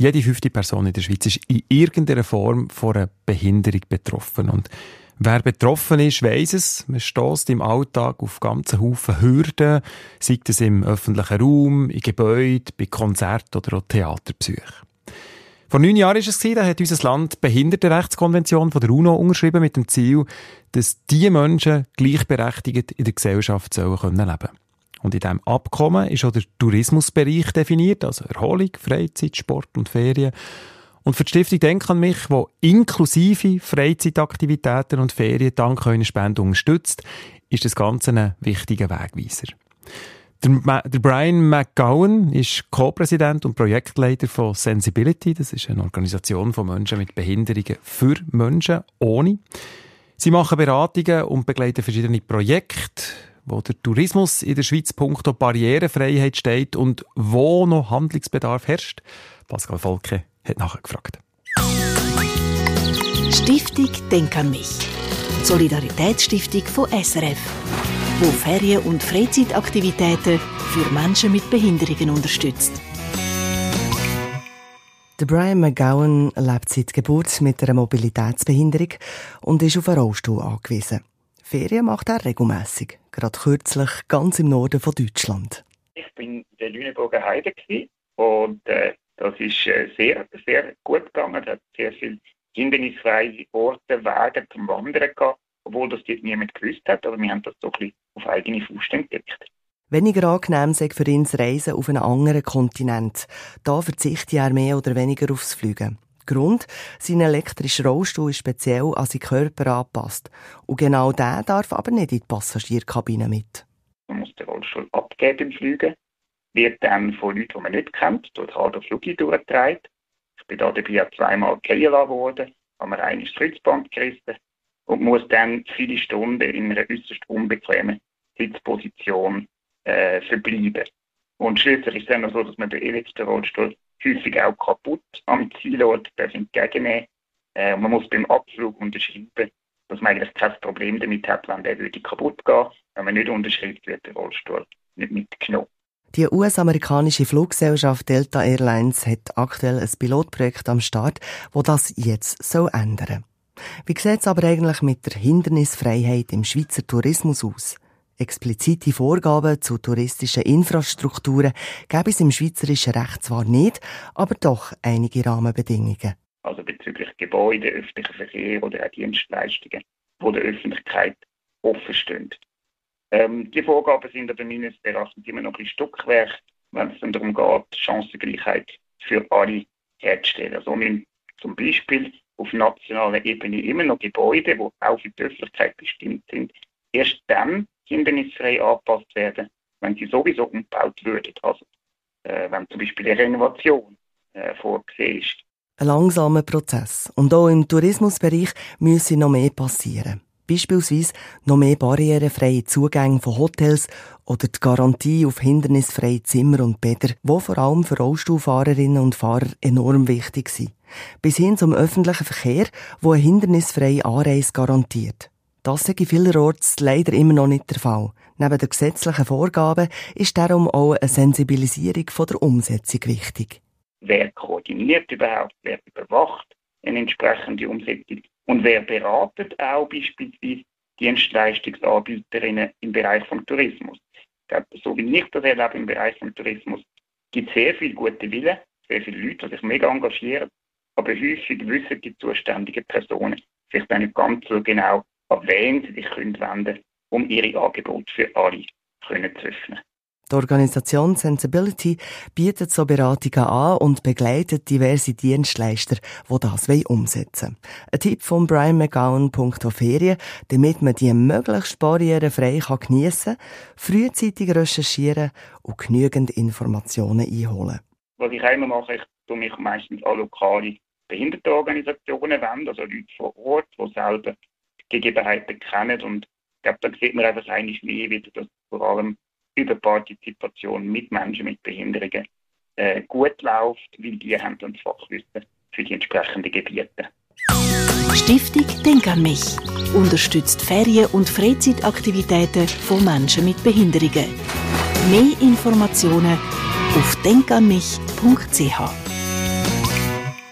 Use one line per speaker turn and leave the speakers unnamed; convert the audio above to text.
Jede fünfte Person in der Schweiz ist in irgendeiner Form von einer Behinderung betroffen. Und wer betroffen ist, weiss es. Man stößt im Alltag auf ganzen Haufen Hürden, sei es im öffentlichen Raum, in Gebäuden, bei Konzerten oder auch Theaterbesuchen. Vor neun Jahren war es, da hat unser Land die Behindertenrechtskonvention von der UNO unterschrieben mit dem Ziel, dass diese Menschen gleichberechtigt in der Gesellschaft sollen können Und in diesem Abkommen ist auch der Tourismusbereich definiert, also Erholung, Freizeit, Sport und Ferien. Und für die Stiftung Denk an mich, die inklusive Freizeitaktivitäten und Ferien dank eurer Spende unterstützt, ist das Ganze ein wichtiger Wegweiser. Der, der Brian McGowan ist Co-Präsident und Projektleiter von Sensibility. Das ist eine Organisation von Menschen mit Behinderungen für Menschen ohne. Sie machen Beratungen und begleiten verschiedene Projekte, wo der Tourismus in der Schweiz punkto Barrierefreiheit steht und wo noch Handlungsbedarf herrscht. Pascal Volke hat nachgefragt.
Stiftung Denk an mich. Solidaritätsstiftung von SRF wo Ferien- und Freizeitaktivitäten für Menschen mit Behinderungen unterstützt.
Der Brian McGowan lebt seit Geburt mit einer Mobilitätsbehinderung und ist auf einen Rollstuhl angewiesen. Ferien macht er regelmäßig, gerade kürzlich ganz im Norden von Deutschland.
Ich bin in der Lüneburger Heide und äh, das ist äh, sehr, sehr gut gegangen. Es hat sehr viele hindernisfreie Orte, Wege zum Wandern gehabt obwohl das dort niemand gewusst hat, aber wir haben das so ein bisschen auf eigene Faust entdeckt.
Weniger angenehm sei für ihn das Reisen auf einen anderen Kontinent. Da verzichtet er mehr oder weniger aufs Fliegen. Grund, sein elektrischer Rollstuhl ist speziell an seinen Körper angepasst. Und genau der darf aber nicht in die Passagierkabine mit.
Man muss den Rollstuhl abgeben im Fliegen, wird dann von Leuten, die man nicht kennt, durch den Flug durchgetragen. Ich bin da dabei zweimal gefallen worden, habe mir ein Kreuzband gerissen und muss dann viele Stunden in einer äußerst unbequemen Sitzposition äh, verbleiben. Und schließlich ist es dann noch so, dass man den Elektrorollstuhl häufig auch kaputt am Zielort entgegennehmen äh, Man muss beim Abflug unterschreiben, dass man eigentlich kein Problem damit hat, wenn der würde kaputt gehen. Wenn man nicht unterschreibt, wird der Rollstuhl nicht mitgenommen.
Die US-amerikanische Fluggesellschaft Delta Airlines hat aktuell ein Pilotprojekt am Start, wo das jetzt soll ändern wie sieht es aber eigentlich mit der Hindernisfreiheit im Schweizer Tourismus aus? Explizite Vorgaben zu touristischen Infrastrukturen gäbe es im schweizerischen Recht zwar nicht, aber doch einige Rahmenbedingungen.
Also bezüglich Gebäude, öffentlicher Verkehr oder auch Dienstleistungen, die der Öffentlichkeit offen stehen. Ähm, die Vorgaben sind aber meines Erachtens immer noch ein Stückwerk, wenn es darum geht, Chancengleichheit für alle herzustellen. Also zum Beispiel auf nationaler Ebene immer noch Gebäude, die auch für die Öffentlichkeit bestimmt sind, erst dann hindernisfrei angepasst werden, wenn sie sowieso umgebaut würden. Also äh, wenn zum Beispiel eine Renovation äh, vorgesehen ist.
Ein langsamer Prozess. Und auch im Tourismusbereich müsse noch mehr passieren. Beispielsweise noch mehr barrierefreie Zugänge von Hotels oder die Garantie auf hindernisfreie Zimmer und Bäder, wo vor allem für Rollstuhlfahrerinnen und Fahrer enorm wichtig sind. Bis hin zum öffentlichen Verkehr, wo eine hindernisfreie Anreise garantiert. Das sei vielerorts leider immer noch nicht der Fall. Neben den gesetzlichen Vorgaben ist darum auch eine Sensibilisierung von der Umsetzung wichtig.
Wer koordiniert überhaupt, wer überwacht eine entsprechende Umsetzung und wer beratet auch beispielsweise Dienstleistungsanbieterinnen im Bereich vom Tourismus. Glaube, so wie ich das erlebe im Bereich vom Tourismus, gibt es sehr viel gute Wille, sehr viele Leute, die sich mega engagieren, aber häufig wissen die zuständigen Personen sich dann nicht ganz so genau, sie sich wenden können, um ihre Angebote für alle zu öffnen.
Die Organisation Sensibility bietet so Beratungen an und begleitet diverse Dienstleister, die das umsetzen wollen. Ein Tipp von Brian McGowan, Ferien, damit man die möglichst barrierefrei geniessen kann, frühzeitig recherchieren und genügend Informationen einholen.
Was ich immer mache, ich tue mich meistens an lokale Behindertenorganisationen wenden, also Leute vor Ort, die selber Gegebenheiten kennen und ich glaube, da sieht man einfach eigentlich mehr wieder, dass vor allem über Partizipation mit Menschen mit Behinderungen äh, gut läuft, weil die haben dann das Fachwissen für die entsprechenden Gebiete.
Stiftung Denk an mich unterstützt Ferien- und Freizeitaktivitäten von Menschen mit Behinderungen. Mehr Informationen auf denkanmich.ch